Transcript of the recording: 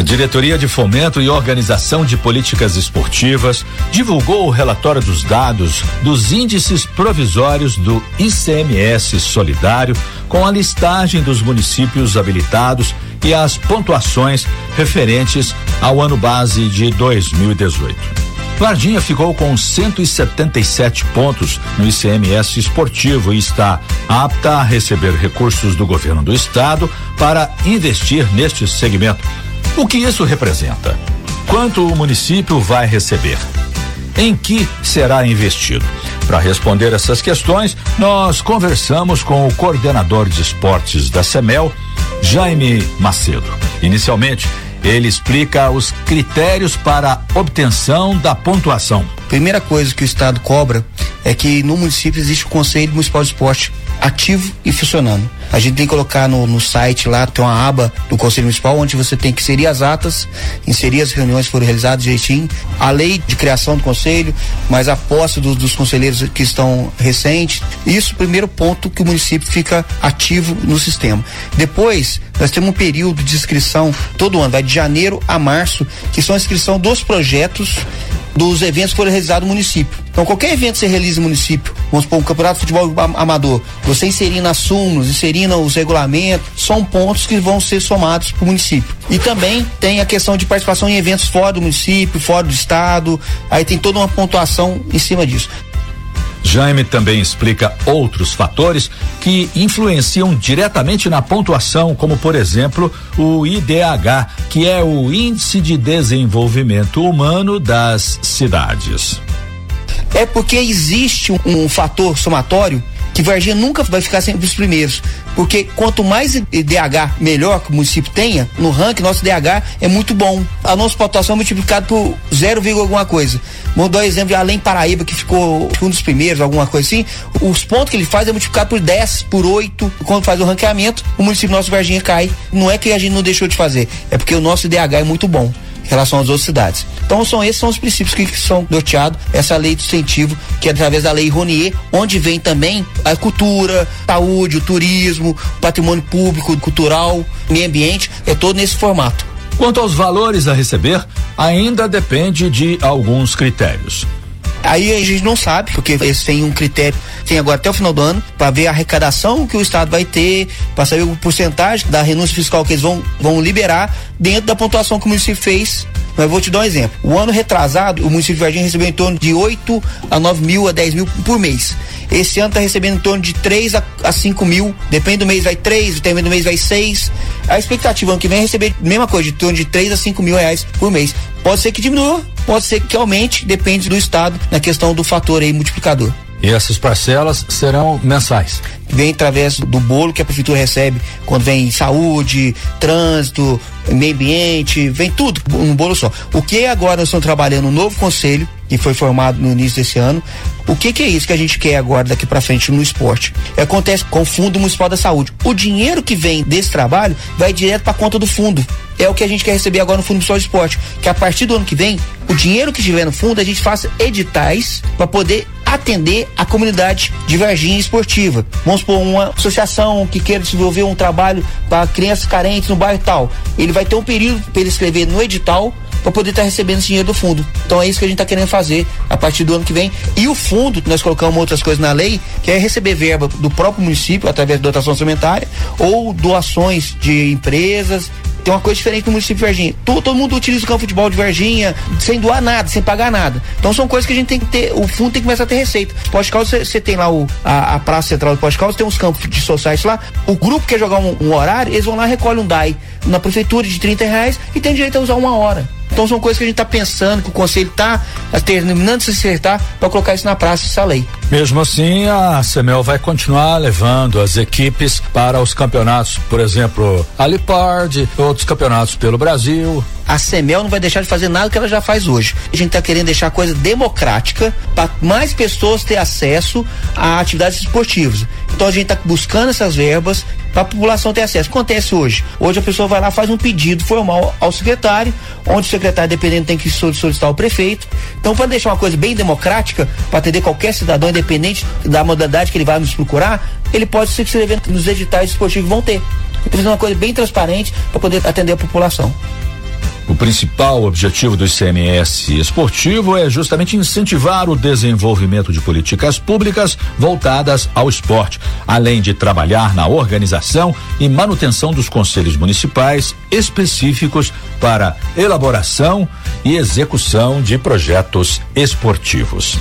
A Diretoria de Fomento e Organização de Políticas Esportivas divulgou o relatório dos dados dos índices provisórios do ICMS Solidário com a listagem dos municípios habilitados e as pontuações referentes ao ano base de 2018. Varginha ficou com 177 pontos no ICMS esportivo e está apta a receber recursos do governo do estado para investir neste segmento o que isso representa? Quanto o município vai receber? Em que será investido? Para responder essas questões, nós conversamos com o coordenador de esportes da CEMEL, Jaime Macedo. Inicialmente, ele explica os critérios para obtenção da pontuação. Primeira coisa que o Estado cobra é que no município existe o Conselho Municipal de Esporte ativo e funcionando. A gente tem que colocar no, no site lá, tem uma aba do Conselho Municipal onde você tem que inserir as atas, inserir as reuniões que foram realizadas direitinho, a lei de criação do conselho, mas a posse do, dos conselheiros que estão recentes. Isso, primeiro ponto que o município fica ativo no sistema. Depois, nós temos um período de inscrição todo ano, vai de janeiro a março, que são a inscrição dos projetos dos eventos que foram realizados no município. Então, qualquer evento que você realiza no município, vamos supor, um campeonato de futebol amador, você inserindo as súmulas, inserindo os regulamentos, são pontos que vão ser somados para o município. E também tem a questão de participação em eventos fora do município, fora do estado, aí tem toda uma pontuação em cima disso. Jaime também explica outros fatores que influenciam diretamente na pontuação, como por exemplo o IDH, que é o Índice de Desenvolvimento Humano das Cidades. É porque existe um, um fator somatório que Varginha nunca vai ficar sempre os primeiros. Porque quanto mais DH melhor que o município tenha, no ranking, nosso DH é muito bom. A nossa pontuação é multiplicada por 0, alguma coisa. Vamos dar exemplo de Além Paraíba, que ficou um dos primeiros, alguma coisa assim. Os pontos que ele faz é multiplicado por 10, por 8. Quando faz o ranqueamento, o município nosso Varginha cai. Não é que a gente não deixou de fazer, é porque o nosso DH é muito bom relação às outras cidades. Então são esses são os princípios que, que são norteados essa lei de incentivo que é através da lei Ronier, onde vem também a cultura, saúde, o turismo, patrimônio público, cultural, meio ambiente, é todo nesse formato. Quanto aos valores a receber, ainda depende de alguns critérios. Aí a gente não sabe, porque eles têm um critério, tem agora até o final do ano, para ver a arrecadação que o Estado vai ter, para saber o porcentagem da renúncia fiscal que eles vão, vão liberar dentro da pontuação que o município fez. Mas vou te dar um exemplo. O ano retrasado, o município de Varginha recebeu em torno de 8 a 9 mil a 10 mil por mês. Esse ano está recebendo em torno de 3 a, a 5 mil. Depende do mês vai 3, depende do mês vai 6. A expectativa ano que vem é receber a mesma coisa, de torno de 3 a 5 mil reais por mês. Pode ser que diminua, pode ser que aumente, depende do estado na questão do fator aí multiplicador. E essas parcelas serão mensais? Vem através do bolo que a prefeitura recebe quando vem saúde, trânsito, meio ambiente, vem tudo num bolo só. O que agora nós estamos trabalhando um novo conselho que foi formado no início desse ano. O que, que é isso que a gente quer agora daqui para frente no esporte? Acontece com o Fundo Municipal da Saúde. O dinheiro que vem desse trabalho vai direto para conta do fundo. É o que a gente quer receber agora no Fundo Municipal de Esporte, que a partir do ano que vem, o dinheiro que estiver no fundo, a gente faça editais para poder atender a comunidade de Varginha esportiva. Vamos supor, uma associação que queira desenvolver um trabalho para crianças carentes no bairro tal. Ele vai ter um período para ele escrever no edital para poder estar tá recebendo esse dinheiro do fundo. Então é isso que a gente está querendo fazer a partir do ano que vem. E o fundo, nós colocamos outras coisas na lei, que é receber verba do próprio município através de dotação orçamentária ou doações de empresas tem uma coisa diferente no município de Varginha. Todo, todo, mundo utiliza o campo de futebol de Varginha sem doar nada, sem pagar nada. Então são coisas que a gente tem que ter, o fundo tem que começar a ter receita. Pós você, você tem lá o, a, a praça central do pós tem uns campos de sociais lá. O grupo quer jogar um, um horário, eles vão lá, recolhem um DAI na prefeitura de 30 reais e tem direito a usar uma hora. Então são coisas que a gente está pensando, que o conselho está terminando de se acertar para colocar isso na praça, essa lei. Mesmo assim, a CEMEL vai continuar levando as equipes para os campeonatos, por exemplo, Alipard, outros campeonatos pelo Brasil. A CEMEL não vai deixar de fazer nada que ela já faz hoje. A gente está querendo deixar a coisa democrática para mais pessoas ter acesso a atividades esportivas. Então a gente está buscando essas verbas para a população ter acesso. Acontece hoje. Hoje a pessoa vai lá faz um pedido formal ao secretário, onde o secretário dependente tem que solicitar o prefeito. Então para deixar uma coisa bem democrática para atender qualquer cidadão independente da modalidade que ele vai nos procurar, ele pode se inscrever nos editais esportivos que vão ter. Então, uma coisa bem transparente para poder atender a população. Principal objetivo do ICMS esportivo é justamente incentivar o desenvolvimento de políticas públicas voltadas ao esporte, além de trabalhar na organização e manutenção dos conselhos municipais específicos para elaboração e execução de projetos esportivos.